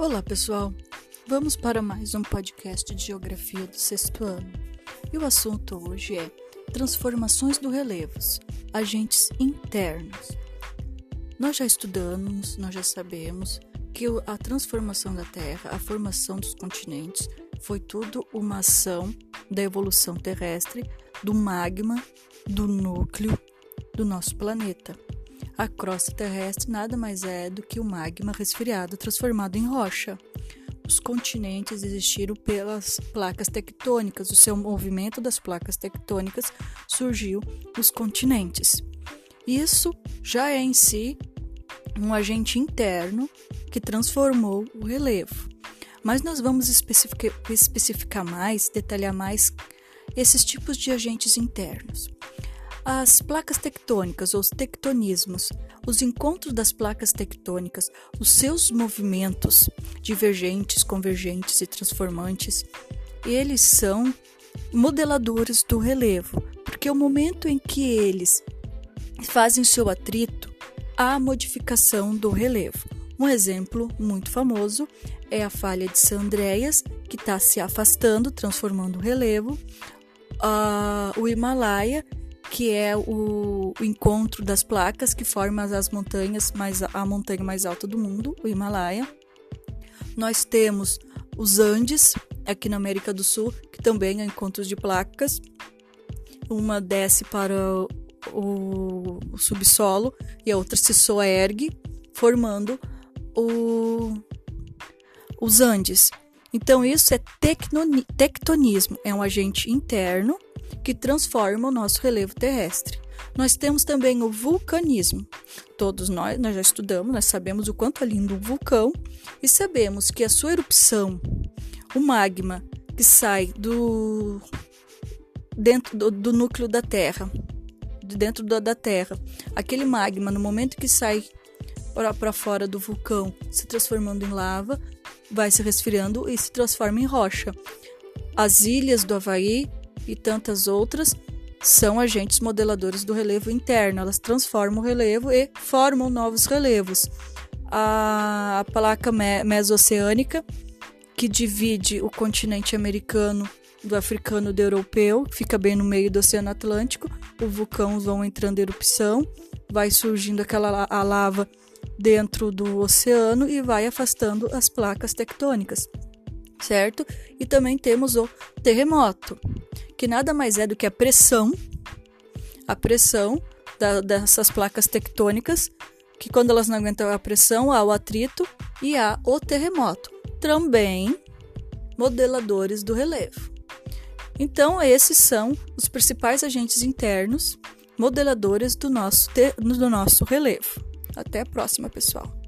Olá, pessoal. Vamos para mais um podcast de Geografia do sexto ano. E o assunto hoje é transformações do relevos, agentes internos. Nós já estudamos, nós já sabemos que a transformação da Terra, a formação dos continentes, foi tudo uma ação da evolução terrestre, do magma, do núcleo do nosso planeta. A crosta terrestre nada mais é do que o magma resfriado transformado em rocha. Os continentes existiram pelas placas tectônicas, o seu movimento das placas tectônicas surgiu nos continentes. Isso já é em si um agente interno que transformou o relevo. Mas nós vamos especificar mais, detalhar mais esses tipos de agentes internos. As placas tectônicas, ou os tectonismos, os encontros das placas tectônicas, os seus movimentos divergentes, convergentes e transformantes, eles são modeladores do relevo, porque o momento em que eles fazem seu atrito, há modificação do relevo. Um exemplo muito famoso é a falha de San Andreas, que está se afastando, transformando o relevo. Uh, o Himalaia, que é o, o, encontro das placas que formam as montanhas, mais, a montanha mais alta do mundo, o Himalaia. Nós temos os Andes, aqui na América do Sul, que também é encontros de placas. Uma desce para o, o subsolo e a outra se soergue, formando o, os Andes. Então, isso é tectonismo, é um agente interno que transforma o nosso relevo terrestre. Nós temos também o vulcanismo. Todos nós, nós já estudamos, nós sabemos o quanto é lindo um vulcão e sabemos que a sua erupção, o magma que sai do dentro do, do núcleo da Terra, de dentro da, da Terra, aquele magma no momento que sai para fora do vulcão, se transformando em lava, vai se resfriando e se transforma em rocha. As ilhas do Havaí e tantas outras são agentes modeladores do relevo interno. Elas transformam o relevo e formam novos relevos. A, a placa me mesoceânica, que divide o continente americano do africano do europeu, fica bem no meio do Oceano Atlântico. O vulcão vão entrando em erupção, vai surgindo aquela a lava dentro do oceano e vai afastando as placas tectônicas, certo? E também temos o terremoto, que nada mais é do que a pressão, a pressão da, dessas placas tectônicas, que quando elas não aguentam a pressão, há o atrito e há o terremoto. Também modeladores do relevo. Então, esses são os principais agentes internos modeladores do nosso, do nosso relevo. Até a próxima, pessoal!